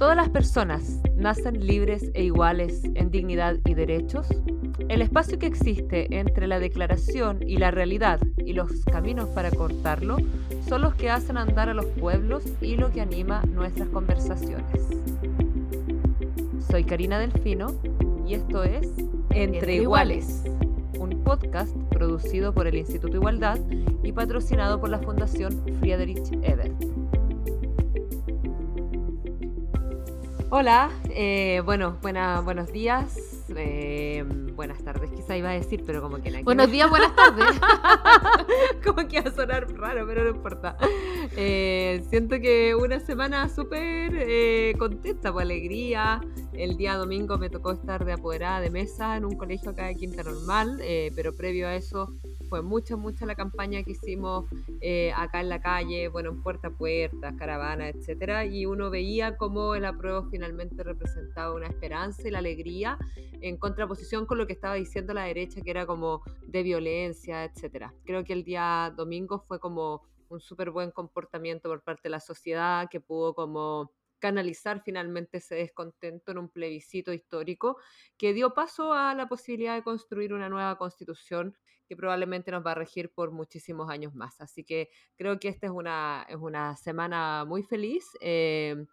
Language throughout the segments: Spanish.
Todas las personas nacen libres e iguales en dignidad y derechos. El espacio que existe entre la declaración y la realidad y los caminos para cortarlo son los que hacen andar a los pueblos y lo que anima nuestras conversaciones. Soy Karina Delfino y esto es Entre, Iguales, un podcast producido por el Instituto Igualdad y patrocinado por la Fundación Friedrich Ebert. Hola, eh, bueno, buena, buenos días, eh, buenas tardes, quizá iba a decir, pero como que la Buenos días, buenas tardes. como que va a sonar raro, pero no importa. Eh, siento que una semana súper contenta, por alegría. El día domingo me tocó estar de apoderada de mesa en un colegio acá de Quinta Normal, pero previo a eso fue mucha, mucha la campaña que hicimos eh, acá en la calle, bueno, en puerta a puerta, caravana, etcétera, y uno veía cómo el apruebo finalmente representaba una esperanza y la alegría en contraposición con lo que estaba diciendo la derecha, que era como de violencia, etcétera. Creo que el día domingo fue como un súper buen comportamiento por parte de la sociedad que pudo como canalizar finalmente ese descontento en un plebiscito histórico que dio paso a la posibilidad de construir una nueva constitución que probablemente nos va a regir por muchísimos años más. Así que creo que esta es una, es una semana muy feliz. Eh,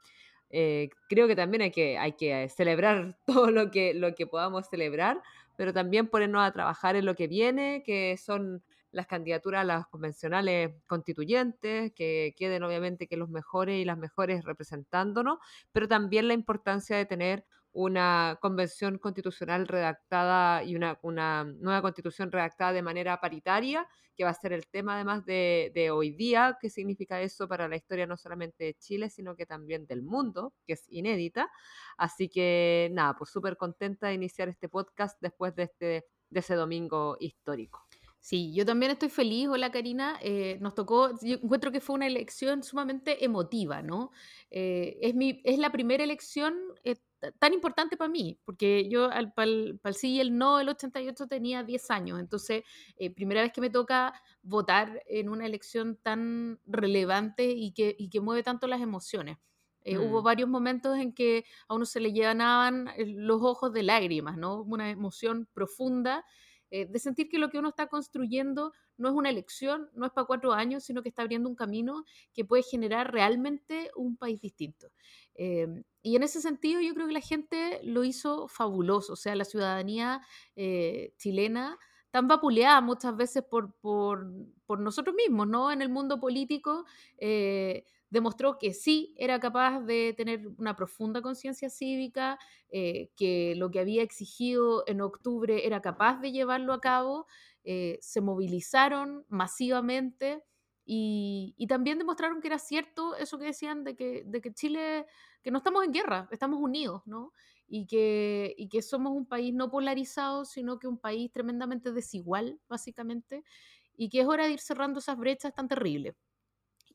eh, creo que también hay que, hay que celebrar todo lo que, lo que podamos celebrar, pero también ponernos a trabajar en lo que viene, que son las candidaturas a las convencionales constituyentes, que queden obviamente que los mejores y las mejores representándonos, pero también la importancia de tener una convención constitucional redactada y una, una, nueva constitución redactada de manera paritaria, que va a ser el tema además de, de, hoy día, qué significa eso para la historia no solamente de Chile, sino que también del mundo, que es inédita. Así que nada, pues súper contenta de iniciar este podcast después de, este, de ese domingo histórico. Sí, yo también estoy feliz. Hola Karina, eh, nos tocó, yo encuentro que fue una elección sumamente emotiva, ¿no? Eh, es, mi, es la primera elección eh, tan importante para mí, porque yo al, para, el, sí y el no, el 88 tenía 10 años, entonces eh, primera vez que me toca votar en una elección tan relevante y que, y que mueve tanto las emociones. Eh, mm. Hubo varios momentos en que a uno se le llenaban eh, los ojos de lágrimas, ¿no? Una emoción profunda eh, de sentir que lo que uno está construyendo no es una elección, no es para cuatro años, sino que está abriendo un camino que puede generar realmente un país distinto. Em, y en ese sentido yo creo que la gente lo hizo fabuloso, o sea, la ciudadanía eh, chilena tan vapuleada muchas veces por, por, por, nosotros mismos, ¿no? En el mundo político, eh, demostró que sí era capaz de tener una profunda conciencia cívica, eh, que lo que había exigido en octubre era capaz de llevarlo a cabo, eh, se movilizaron masivamente y, y, también demostraron que era cierto eso que decían de que, de que Chile, que no estamos en guerra, estamos unidos, ¿no? Y que, y que somos un país no polarizado, sino que un país tremendamente desigual, básicamente, y que es hora de ir cerrando esas brechas tan terribles.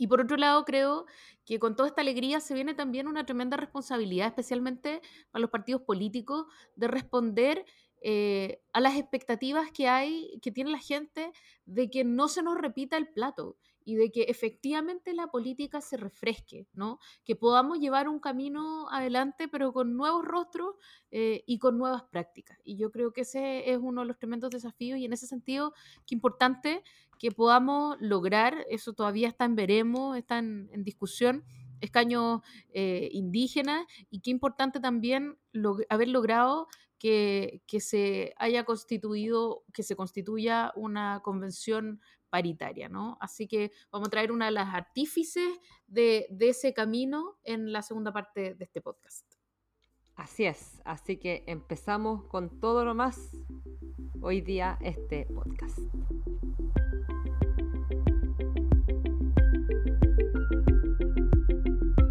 Y por otro lado, creo que con toda esta alegría se viene también una tremenda responsabilidad, especialmente para los partidos políticos, de responder eh, a las expectativas que hay, que tiene la gente, de que no se nos repita el plato y de que efectivamente la política se refresque, ¿no? Que podamos llevar un camino adelante, pero con nuevos rostros eh, y con nuevas prácticas. Y yo creo que ese es uno de los tremendos desafíos y en ese sentido, qué importante que podamos lograr, eso todavía está en veremos, está en, discusión, escaños eh, indígenas y qué importante también haber logrado que, que, se haya constituido, que se constituya una convención paritaria, ¿no? Así que vamos a traer una de las artífices de, ese camino en la segunda parte de este podcast. Así es, así que empezamos con todo lo más hoy día este podcast.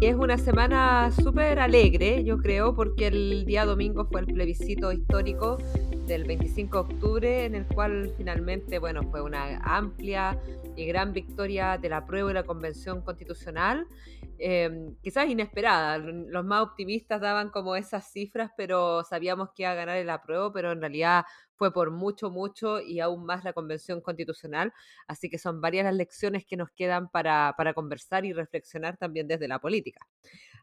es una semana súper alegre, yo creo, porque el día domingo fue el plebiscito histórico del 25 de octubre, en el cual finalmente, bueno, fue una amplia y gran victoria de la prueba y la convención constitucional, eh, quizás inesperada. Los más optimistas daban como esas cifras, pero sabíamos que iba a ganar el apruebo, pero en realidad fue por mucho, mucho y aún más la convención constitucional. Así que son varias las lecciones que nos quedan para, para conversar y reflexionar también desde la política.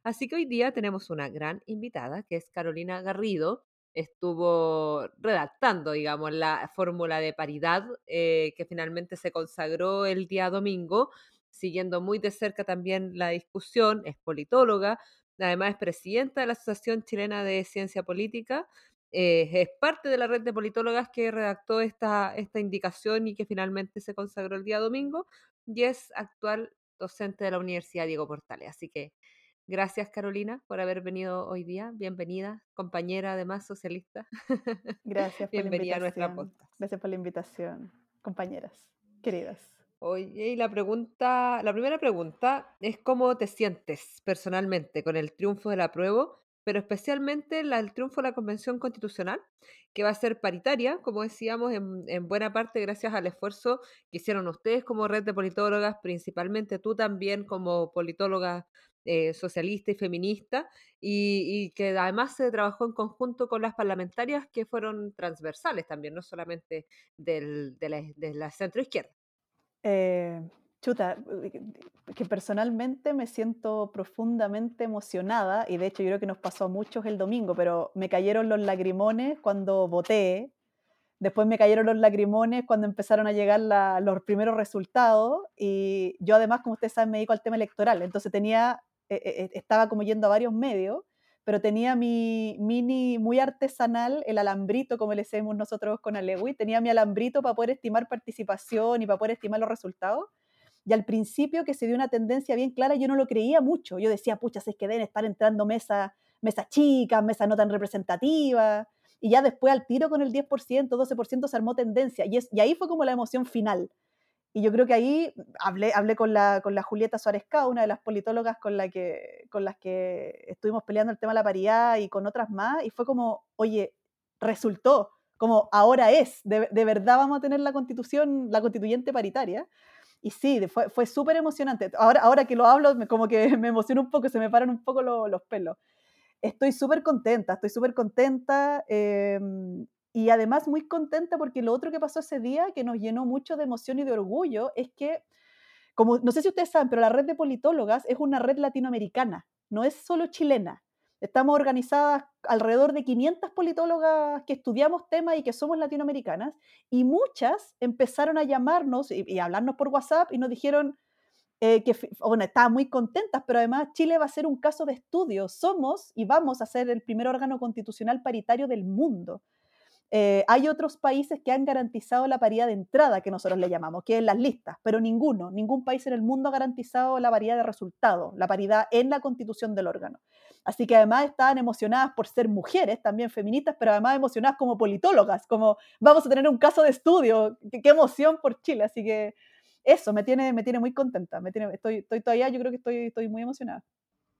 Así que hoy día tenemos una gran invitada, que es Carolina Garrido. Estuvo redactando, digamos, la fórmula de paridad eh, que finalmente se consagró el día domingo, siguiendo muy de cerca también la discusión, es politóloga, además es presidenta de la Asociación Chilena de Ciencia Política eh, es parte de la red de politólogas que redactó esta, esta indicación y que finalmente se consagró el día domingo y es actual docente de la Universidad Diego Portales. Así que gracias Carolina por haber venido hoy día. Bienvenida, compañera además socialista. Gracias por Bienvenida a nuestra podcast. Gracias por la invitación, compañeras, queridas. Oye, y la pregunta, la primera pregunta es cómo te sientes personalmente con el triunfo de la prueba pero especialmente la, el triunfo de la Convención Constitucional, que va a ser paritaria, como decíamos, en, buena parte gracias al esfuerzo que hicieron ustedes como red de politólogas, principalmente tú también como politóloga eh, socialista y feminista, y, que además se trabajó en conjunto con las parlamentarias que fueron transversales también, no solamente de la, de la centroizquierda. Eh, chuta, que personalmente me siento profundamente emocionada, y de hecho yo creo que nos pasó a muchos el domingo, pero me cayeron los lagrimones cuando voté, después me cayeron los lagrimones cuando empezaron a llegar los primeros resultados, y yo además, como ustedes saben, me dedico al tema electoral, entonces tenía, eh, eh, eh, estaba como yendo a varios medios, pero tenía mi mini muy artesanal, el alambrito, como le decimos nosotros con Alewi, tenía mi alambrito para poder estimar participación y para poder estimar los resultados y al principio que se dio una tendencia bien clara, yo no lo creía mucho. Yo decía, pucha, es que deben estar entrando mesas mesa chicas, mesas no tan representativas. Y ya después al tiro con el 10%, 12% se armó tendencia. Y, es, y ahí fue como la emoción final. Y yo creo que ahí hablé, hablé con, la, con la Julieta Suárez una de las politólogas con, la que, con las que estuvimos peleando el tema de la paridad y con otras más, y fue como, oye, resultó, como ahora es, de, de verdad vamos a tener la constitución, la constituyente paritaria. Y sí, fue, fue súper emocionante. Ahora, ahora que lo hablo, como que me emociona un poco, se me paran un poco los pelos. Estoy súper contenta, estoy súper contenta. Em, y además muy contenta porque lo otro que pasó ese día, que nos llenó mucho de emoción y de orgullo, es que, como no sé si ustedes saben, pero la red de politólogas es una red latinoamericana, no es solo chilena. Estamos organizadas alrededor de 500 politólogas que estudiamos temas y que somos latinoamericanas, y muchas empezaron a llamarnos y, y hablarnos por WhatsApp y nos dijeron eh, que, bueno, estaban muy contentas, pero además Chile va a ser un caso de estudio. Somos y vamos a ser el primer órgano constitucional paritario del mundo. Eh, hay otros países que han garantizado la paridad de entrada, que nosotros le llamamos, que es las listas, pero ninguno, ningún país en el mundo ha garantizado la paridad de resultado, la paridad en la constitución del órgano. Así que además estaban emocionadas por ser mujeres, también feministas, pero además emocionadas como politólogas, como vamos a tener un caso de estudio, qué, emoción por Chile. Así que eso me tiene, me tiene muy contenta, me tiene, estoy, estoy todavía, yo creo que estoy, estoy muy emocionada.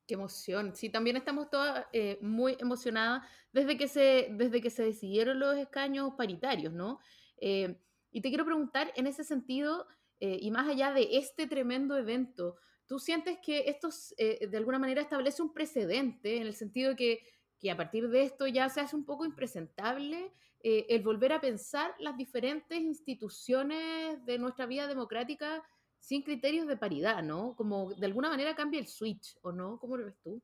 Qué emoción. Sí, también estamos todas eh, muy emocionadas desde que, se, desde que se decidieron los escaños paritarios, ¿no? Eh, y te quiero preguntar en ese sentido, eh, y más allá de este tremendo evento, ¿tú sientes que esto de alguna manera establece un precedente en el sentido que, que a partir de esto ya se hace un poco impresentable el volver a pensar las diferentes instituciones de nuestra vida democrática? Sin criterios de paridad, ¿no? Como de alguna manera cambia el switch, ¿o no? ¿Cómo lo ves tú?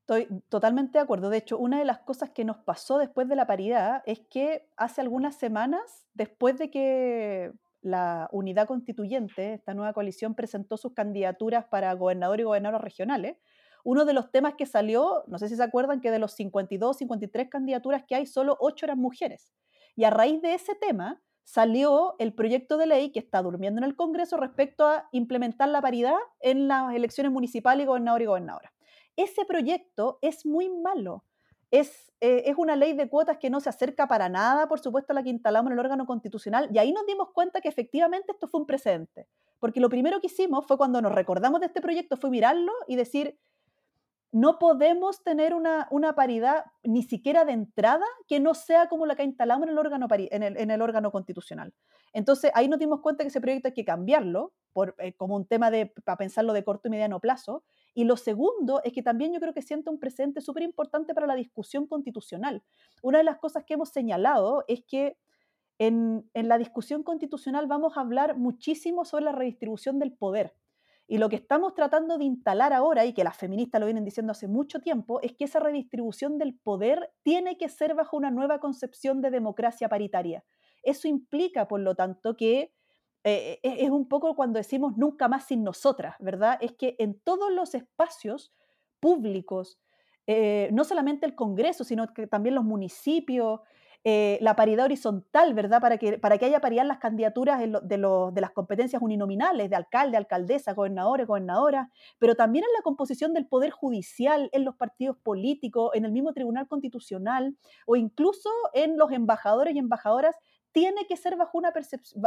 Estoy totalmente de acuerdo. De hecho, una de las cosas que nos pasó después de la paridad es que hace algunas semanas, después de que la unidad constituyente, esta nueva coalición, presentó sus candidaturas para gobernador y gobernadoras regionales, uno de los temas que salió, no sé si se acuerdan, que de los 52, 53 candidaturas que hay, solo 8 eran mujeres. Y a raíz de ese tema, salió el proyecto de ley que está durmiendo en el Congreso respecto a implementar la paridad en las elecciones municipales y gobernador y gobernadora. Ese proyecto es muy malo. Es, eh, es una ley de cuotas que no se acerca para nada, por supuesto, a la que instalamos en el órgano constitucional, y ahí nos dimos cuenta que efectivamente esto fue un precedente. Porque lo primero que hicimos fue cuando nos recordamos de este proyecto, fue mirarlo y decir, no podemos tener una, paridad ni siquiera de entrada que no sea como la que instalamos en el órgano, en en el órgano constitucional. Entonces ahí nos dimos cuenta que ese proyecto hay que cambiarlo por, eh, como un tema de, para pensarlo de corto y mediano plazo. Y lo segundo es que también yo creo que siente un presente súper importante para la discusión constitucional. Una de las cosas que hemos señalado es que en, en la discusión constitucional vamos a hablar muchísimo sobre la redistribución del poder Y lo que estamos tratando de instalar ahora, y que las feministas lo vienen diciendo hace mucho tiempo, es que esa redistribución del poder tiene que ser bajo una nueva concepción de democracia paritaria. Eso implica, por lo tanto, que eh, e, es un poco cuando decimos nunca más sin nosotras, ¿verdad? Es que en todos los espacios públicos, eh, no solamente el Congreso, sino que también los municipios, eh, la paridad horizontal, ¿verdad? Para que, para que haya paridad en las candidaturas de, de, las competencias uninominales, de alcalde, alcaldesa, gobernadores, gobernadoras, pero también en la composición del poder judicial, en los partidos políticos, en el mismo Tribunal Constitucional o incluso en los embajadores y embajadoras tiene que ser bajo una,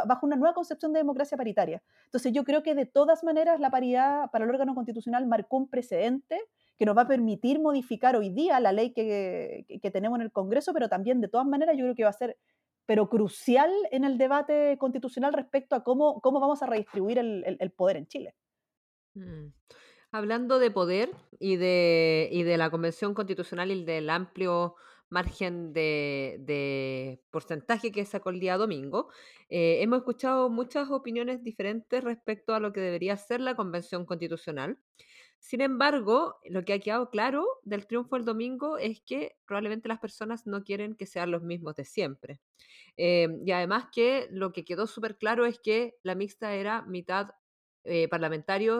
bajo una nueva concepción de democracia paritaria. Entonces yo creo que de todas maneras la paridad para el órgano constitucional marcó un precedente que nos va a permitir modificar hoy día la ley que, tenemos en el Congreso, pero también de todas maneras yo creo que va a ser pero crucial en el debate constitucional respecto a cómo, cómo vamos a redistribuir el, poder en Chile. Mm. Hablando de poder y de, y de la Convención Constitucional y del amplio margen de, porcentaje que sacó el día domingo, eh, hemos escuchado muchas opiniones diferentes respecto a lo que debería ser la Convención Constitucional. Sin embargo, lo que ha quedado claro del triunfo del domingo es que probablemente las personas no quieren que sean los mismos de siempre. Em, y además que lo que quedó súper claro es que la mixta era mitad eh,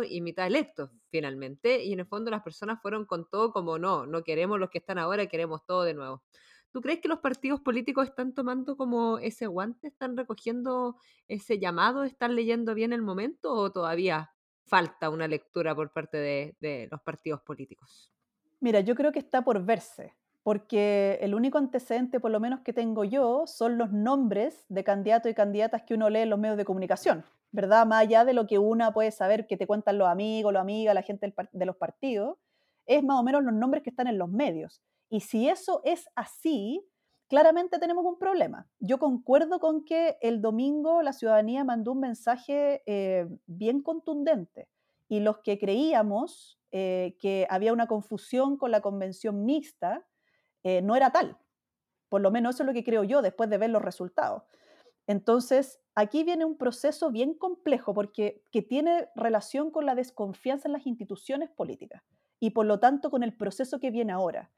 y mitad electos finalmente. Y en el fondo las personas fueron con todo como no, no queremos los que están ahora, queremos todo de nuevo. ¿Tú crees que los partidos políticos están tomando como ese guante, están recogiendo ese llamado, están leyendo bien el momento o todavía falta una lectura por parte de, los partidos políticos? Mira, yo creo que está por verse, porque el único antecedente, por lo menos que tengo yo, son los nombres de candidatos y candidatas que uno lee en los medios de comunicación, ¿verdad? Más allá de lo que una puede saber que te cuentan los amigos, los amigas, la gente de los partidos, es más o menos los nombres que están en los medios. Y si eso es así, claramente tenemos un problema. Yo concuerdo con que el domingo la ciudadanía mandó un mensaje eh, bien contundente y los que creíamos eh, que había una confusión con la convención mixta, eh, no era tal. Por lo menos eso es lo que creo yo después de ver los resultados. Entonces, aquí viene un proceso bien complejo porque que tiene relación con la desconfianza en las instituciones políticas y por lo tanto con el proceso que viene ahora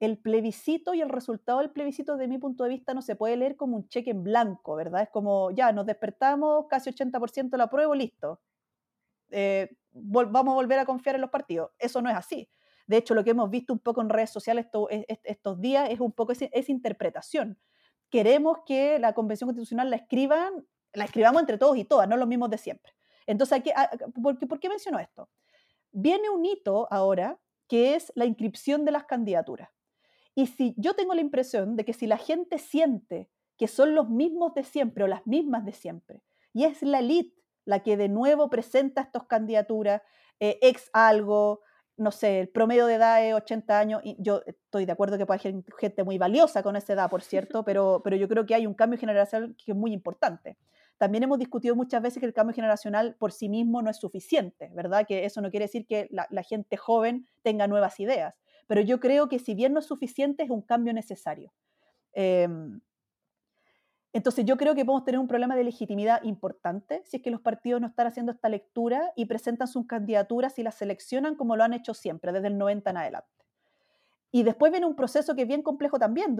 el plebiscito y el resultado del plebiscito, de mi punto de vista, no se puede leer como un cheque en blanco, ¿verdad? Es como, ya, nos despertamos, casi 80% la apruebo, listo. Eh, vamos a volver a confiar en los partidos. Eso no es así. De hecho, lo que hemos visto un poco en redes sociales estos días es un poco esa interpretación. Queremos que la Convención Constitucional la escriban, la escribamos entre todos y todas, no los mismos de siempre. Entonces, ¿por, qué, ¿por qué menciono esto? Viene un hito ahora que es la inscripción de las candidaturas. Y si yo tengo la impresión de que si la gente siente que son los mismos de siempre o las mismas de siempre, y es la elite la que de nuevo presenta estas candidaturas, eh, ex algo, no sé, el promedio de edad es 80 años, y yo estoy de acuerdo que puede haber gente muy valiosa con esa edad, por cierto, pero, pero yo creo que hay un cambio generacional que es muy importante. También hemos discutido muchas veces que el cambio generacional por sí mismo no es suficiente, ¿verdad? Que eso no quiere decir que la, la gente joven tenga nuevas ideas pero yo creo que si bien no es suficiente, es un cambio necesario. Em, entonces yo creo que podemos tener un problema de legitimidad importante si es que los partidos no están haciendo esta lectura y presentan sus candidaturas y las seleccionan como lo han hecho siempre, desde el 90 en adelante. Y después viene un proceso que es bien complejo también.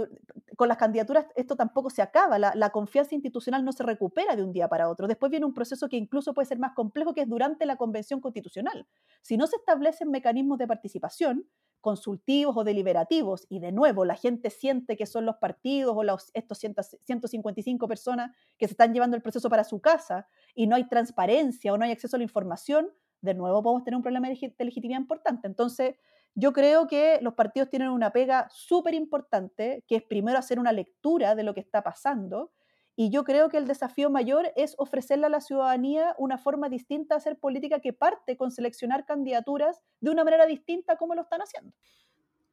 Con las candidaturas esto tampoco se acaba, la, la, confianza institucional no se recupera de un día para otro. Después viene un proceso que incluso puede ser más complejo, que es durante la convención constitucional. Si no se establecen mecanismos de participación, consultivos o deliberativos, y de nuevo la gente siente que son los partidos o los, estos 155 personas que se están llevando el proceso para su casa y no hay transparencia o no hay acceso a la información, de nuevo podemos tener un problema de legitimidad importante. Entonces, yo creo que los partidos tienen una pega súper importante, que es primero hacer una lectura de lo que está pasando y yo creo que el desafío mayor es ofrecerle a la ciudadanía una forma distinta de hacer política que parte con seleccionar candidaturas de una manera distinta como lo están haciendo.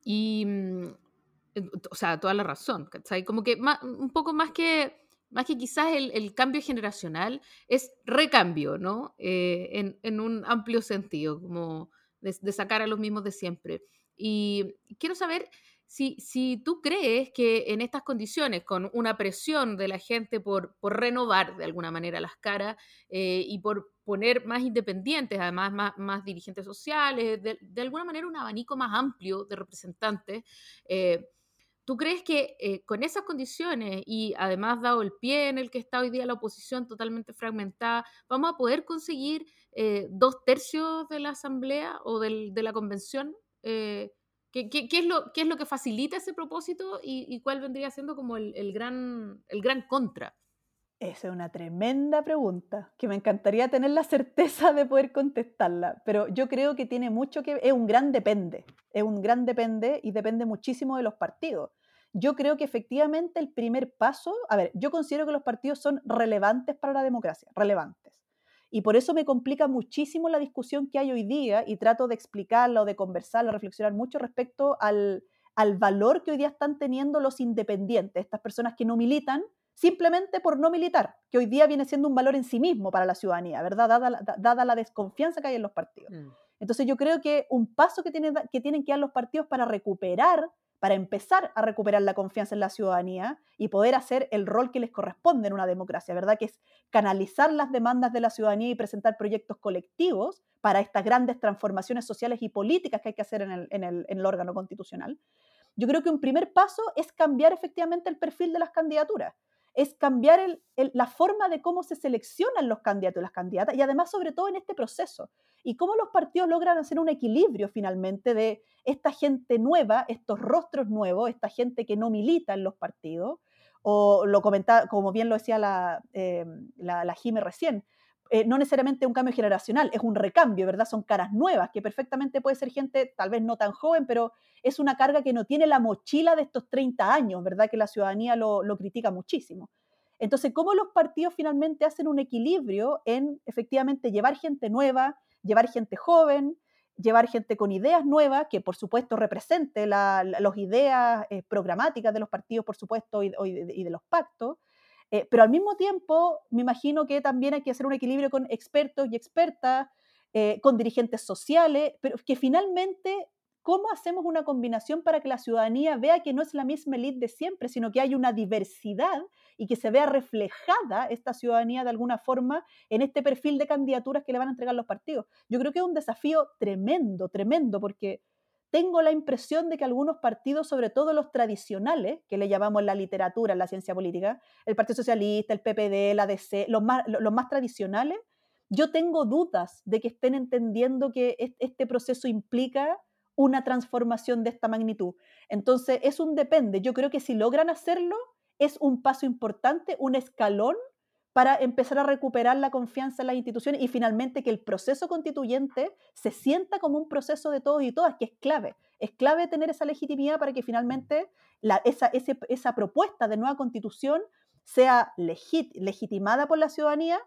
Y, mm, o sea, toda la razón, Como que un poco más que, más que quizás el, cambio generacional, es recambio, ¿no? Eh, en, un amplio sentido, como de, sacar a los mismos de siempre. Y quiero saber si, tú crees que en estas condiciones, con una presión de la gente por, renovar de alguna manera las caras eh, y por poner más independientes, además más, dirigentes sociales, de, alguna manera un abanico más amplio de representantes, eh, ¿Tú crees que eh, con esas condiciones y además dado el pie en el que está hoy día la oposición totalmente fragmentada, vamos a poder conseguir dos tercios de la asamblea o de la convención? ¿Qué, es lo, ¿Qué es lo que facilita ese propósito y, cuál vendría siendo como el, gran, el gran contra? Esa es una tremenda pregunta, que me encantaría tener la certeza de poder contestarla, pero yo creo que tiene mucho que es un gran depende, es un gran depende y depende muchísimo de los partidos. Yo creo que efectivamente el primer paso, a ver, yo considero que los partidos son relevantes para la democracia, relevantes. Y por eso me complica muchísimo la discusión que hay hoy día y trato de explicarla o de conversarla, reflexionar mucho respecto al, al valor que hoy día están teniendo los independientes, estas personas que no militan, simplemente por no militar, que hoy día viene siendo un valor en sí mismo para la ciudadanía, ¿verdad? Dada la, dada la desconfianza que hay en los partidos. Mm. Entonces yo creo que un paso que, tiene, que tienen que dar los partidos para recuperar, para empezar a recuperar la confianza en la ciudadanía y poder hacer el rol que les corresponde en una democracia, ¿verdad? Que es canalizar las demandas de la ciudadanía y presentar proyectos colectivos para estas grandes transformaciones sociales y políticas que hay que hacer en el, en el, en el órgano constitucional. Yo creo que un primer paso es cambiar efectivamente el perfil de las candidaturas es cambiar la forma de cómo se seleccionan los candidatos y las candidatas y además sobre todo en este proceso y cómo los partidos logran hacer un equilibrio finalmente de esta gente nueva, estos rostros nuevos, esta gente que no milita en los partidos o lo comentaba, como bien lo decía la, eh, la, la recién, eh, no necesariamente un cambio generacional, es un recambio, ¿verdad? Son caras nuevas, que perfectamente puede ser gente tal vez no tan joven, pero es una carga que no tiene la mochila de estos 30 años, ¿verdad? Que la ciudadanía lo, lo critica muchísimo. Entonces, ¿cómo los partidos finalmente hacen un equilibrio en efectivamente llevar gente nueva, llevar gente joven, llevar gente con ideas nuevas, que por supuesto represente las la, ideas eh, programáticas de los partidos, por supuesto, y, de los pactos, eh, pero al mismo tiempo, me imagino que también hay que hacer un equilibrio con expertos y expertas, eh, con dirigentes sociales, pero que finalmente, ¿cómo hacemos una combinación para que la ciudadanía vea que no es la misma elite de siempre, sino que hay una diversidad y que se vea reflejada esta ciudadanía de alguna forma en este perfil de candidaturas que le van a entregar los partidos? Yo creo que es un desafío tremendo, tremendo, porque tengo la impresión de que algunos partidos, sobre todo los tradicionales, que le llamamos la literatura, la ciencia política, el Partido Socialista, el PPD, la DC, los más, los más tradicionales, yo tengo dudas de que estén entendiendo que este proceso implica una transformación de esta magnitud. Entonces, es un depende. Yo creo que si logran hacerlo, es un paso importante, un escalón para empezar a recuperar la confianza en las instituciones y finalmente que el proceso constituyente se sienta como un proceso de todos y todas, que es clave. Es clave tener esa legitimidad para que finalmente esa, esa propuesta de nueva constitución sea legit, legitimada por la ciudadanía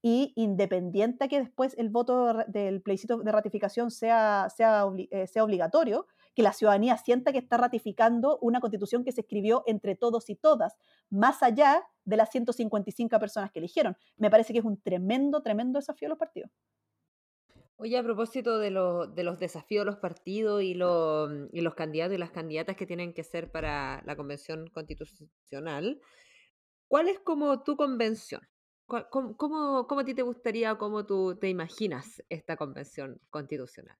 y independiente que después el voto del plebiscito de ratificación sea, sea, eh, sea obligatorio, que la ciudadanía sienta que está ratificando una constitución que se escribió entre todos y todas, más allá de las 155 personas que eligieron. Me parece que es un tremendo, tremendo desafío a los partidos. Oye, a propósito de, de los desafíos de los partidos y, y, los candidatos y las candidatas que tienen que ser para la convención constitucional, ¿cuál es como tu convención? ¿Cómo, cómo, cómo a ti te gustaría cómo tú te imaginas esta convención constitucional?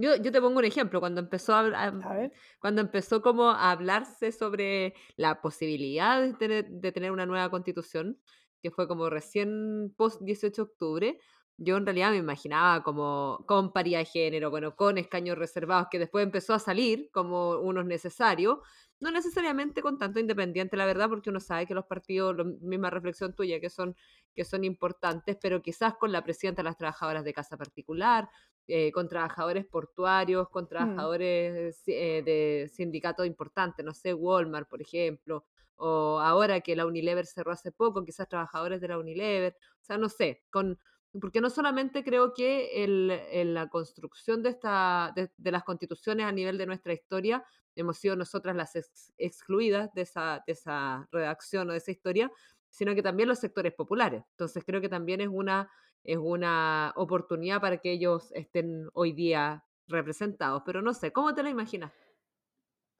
Yo, yo te pongo un ejemplo, cuando empezó a, a, a cuando empezó como a hablarse sobre la posibilidad de tener, de tener una nueva constitución, que fue como recién post 18 de octubre, yo en realidad me imaginaba como con paridad de género, bueno, con escaños reservados, que después empezó a salir como unos necesarios, no necesariamente con tanto independiente, la verdad, porque uno sabe que los partidos, la misma reflexión tuya, que son, que son importantes, pero quizás con la presidenta de las trabajadoras de casa particular, eh, con trabajadores portuarios, con mm. trabajadores mm. eh, de sindicatos importantes, no sé, Walmart, por ejemplo, o ahora que la Unilever cerró hace poco, quizás trabajadores de la Unilever, o sea, no sé, con porque no solamente creo que el, en la construcción de, esta, de, de, las constituciones a nivel de nuestra historia hemos sido nosotras las ex, excluidas de esa, de esa redacción o de esa historia, sino que también los sectores populares. Entonces creo que también es una es una oportunidad para que ellos estén hoy día representados, pero no sé, ¿cómo te la imaginas?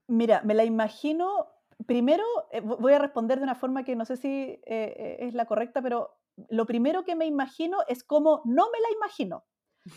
Mira, me la imagino, primero eh, voy a responder de una forma que no sé si eh, eh, es la correcta, pero lo primero que me imagino es como no me la imagino.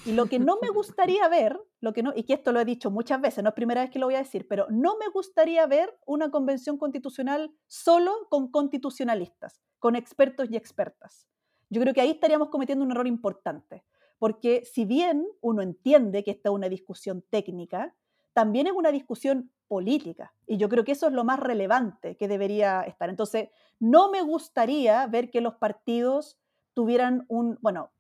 Y lo que no me gustaría ver, lo que no, y que esto lo he dicho muchas veces, no es primera vez que lo voy a decir, pero no me gustaría ver una convención constitucional solo con constitucionalistas, con expertos y expertas. Yo creo que ahí estaríamos cometiendo un error importante, porque si bien uno entiende que esta es una discusión técnica, también es una discusión política. Y yo creo que eso es lo más relevante que debería estar. Entonces, no me gustaría ver que los partidos tuvieran un, bueno,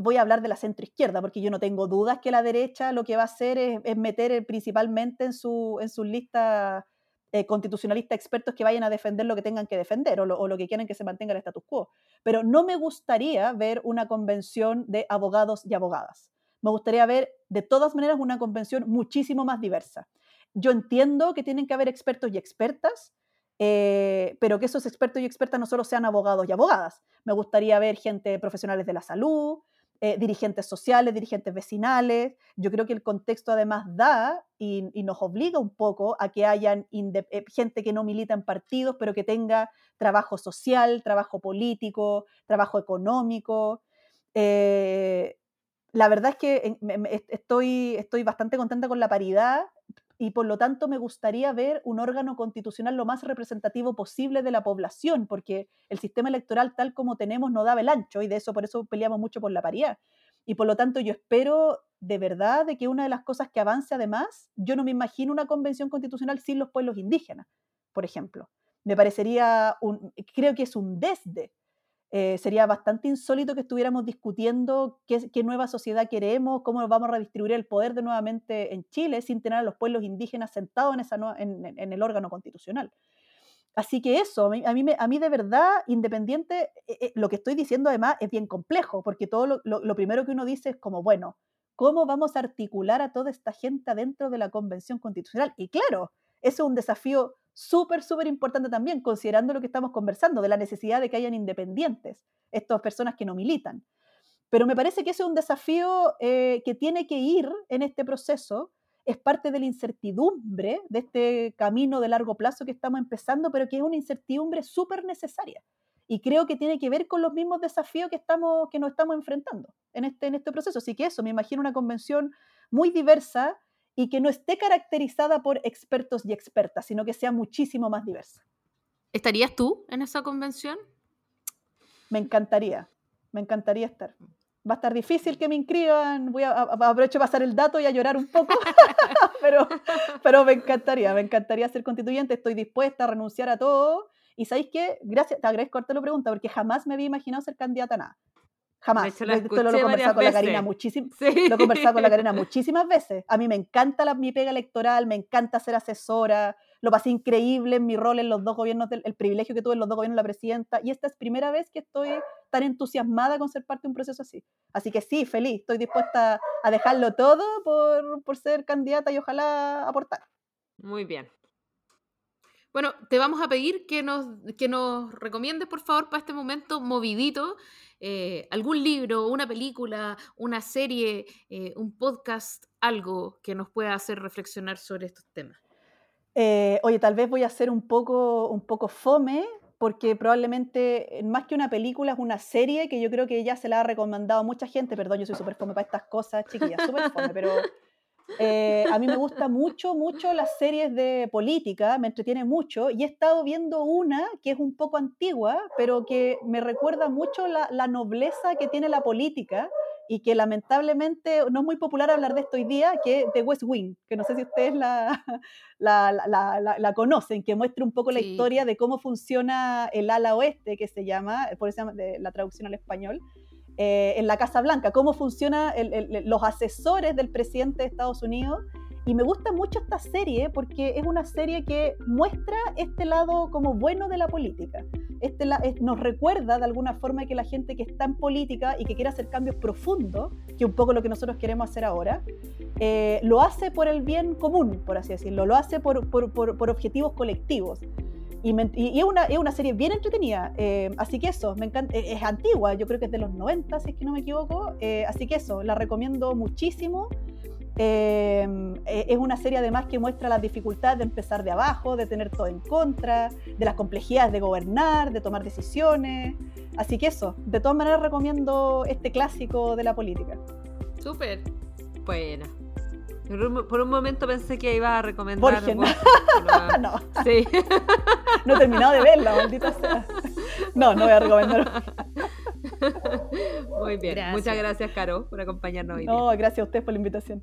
voy a hablar de la centroizquierda, porque yo no tengo dudas que la derecha lo que va a hacer es, meter principalmente en su, en sus listas eh, constitucionalistas expertos que vayan a defender lo que tengan que defender o lo, que quieran que se mantenga el status quo. Pero no me gustaría ver una convención de abogados y abogadas. Me gustaría ver, de todas maneras, una convención muchísimo más diversa. Yo entiendo que tienen que haber expertos y expertas, eh, pero que esos expertos y expertas no solo sean abogados y abogadas. Me gustaría ver gente profesionales de la salud, eh, dirigentes sociales, dirigentes vecinales. Yo creo que el contexto además da y, nos obliga un poco a que hayan eh, gente que no milita en partidos, pero que tenga trabajo social, trabajo político, trabajo económico. la verdad es que estoy, estoy bastante contenta con la paridad y por lo tanto me gustaría ver un órgano constitucional lo más representativo posible de la población, porque el sistema electoral tal como tenemos no da el ancho y de eso por eso peleamos mucho por la paridad. Y por lo tanto yo espero de verdad de que una de las cosas que avance además, yo no me imagino una convención constitucional sin los pueblos indígenas, por ejemplo. Me parecería, un, creo que es un desde eh, sería bastante insólito que estuviéramos discutiendo qué, nueva sociedad queremos, cómo vamos a redistribuir el poder de nuevamente en Chile sin tener a los pueblos indígenas sentados en, el órgano constitucional. Así que eso, a mí, a mí de verdad, independiente, eh, eh, lo que estoy diciendo además es bien complejo, porque todo lo, primero que uno dice es como, bueno, ¿cómo vamos a articular a toda esta gente adentro de la Convención Constitucional? Y claro, eso es un desafío súper, súper importante también, considerando lo que estamos conversando, de la necesidad de que hayan independientes, estas personas que no militan. Pero me parece que ese es un desafío eh, que tiene que ir en este proceso, es parte de la incertidumbre de este camino de largo plazo que estamos empezando, pero que es una incertidumbre súper necesaria. Y creo que tiene que ver con los mismos desafíos que, estamos, que nos estamos enfrentando en este, en este proceso. Así que eso, me imagino una convención muy diversa, y que no esté caracterizada por expertos y expertas, sino que sea muchísimo más diversa. ¿Estarías tú en esa convención? Me encantaría, me encantaría estar. Va a estar difícil que me inscriban, voy a, aprovecho pasar el dato y a llorar un poco, pero, pero me encantaría, me encantaría ser constituyente, estoy dispuesta a renunciar a todo. Y sabéis qué, gracias, te agradezco harto la pregunta, porque jamás me había imaginado ser candidata a nada. Jamás. Esto lo, he conversado con la Karina muchísimas Lo he conversado con la Karina muchísimas veces. A mí me encanta la, mi pega electoral, me encanta ser asesora. Lo pasé increíble en mi rol en los dos gobiernos, del, el privilegio que tuve en los dos gobiernos de la presidenta. Y esta es primera vez que estoy tan entusiasmada con ser parte de un proceso así. Así que sí, feliz. Estoy dispuesta a dejarlo todo por, por ser candidata y ojalá aportar. Muy bien. Bueno, te vamos a pedir que nos, que nos recomiendes, por favor, para este momento movidito, eh, algún libro, una película, una serie, eh, un podcast, algo que nos pueda hacer reflexionar sobre estos temas. Eh, oye, tal vez voy a ser un poco, un poco fome, porque probablemente más que una película es una serie que yo creo que ya se la ha recomendado mucha gente. Perdón, yo soy súper fome para estas cosas, chiquillas, súper fome, pero eh, a mí me gusta mucho, mucho las series de política, me entretiene mucho y he estado viendo una que es un poco antigua, pero que me recuerda mucho la, la nobleza que tiene la política y que lamentablemente no es muy popular hablar de esto hoy día, que es The West Wing, que no sé si ustedes la, la, la, la conocen, que muestra un poco la historia de cómo funciona el ala oeste, que se llama, por eso la traducción al español, eh, en la Casa Blanca, cómo funcionan los asesores del presidente de Estados Unidos. Y me gusta mucho esta serie porque es una serie que muestra este lado como bueno de la política. Este nos recuerda de alguna forma que la gente que está en política y que quiere hacer cambios profundos, que un poco lo que nosotros queremos hacer ahora, eh, lo hace por el bien común, por así decirlo, lo hace por, por, por objetivos colectivos. Y, es, una, es, una, serie bien entretenida. Eh, así que eso, me encanta, eh, es, antigua, yo creo que es de los 90, si es que no me equivoco. Eh, así que eso, la recomiendo muchísimo. Es una serie además que muestra las dificultades de empezar de abajo, de tener todo en contra, de las complejidades de gobernar, de tomar decisiones. Así que eso, de todas maneras recomiendo este clásico de la política. Súper. Bueno. Por un, momento pensé que iba a recomendar. Borgen. Pero- no, Sí. no he terminado de verla, maldita sea. No, no voy a recomendar. Muy bien. Gracias. Muchas gracias, Caro, por acompañarnos hoy. día. No, gracias a ustedes por la invitación.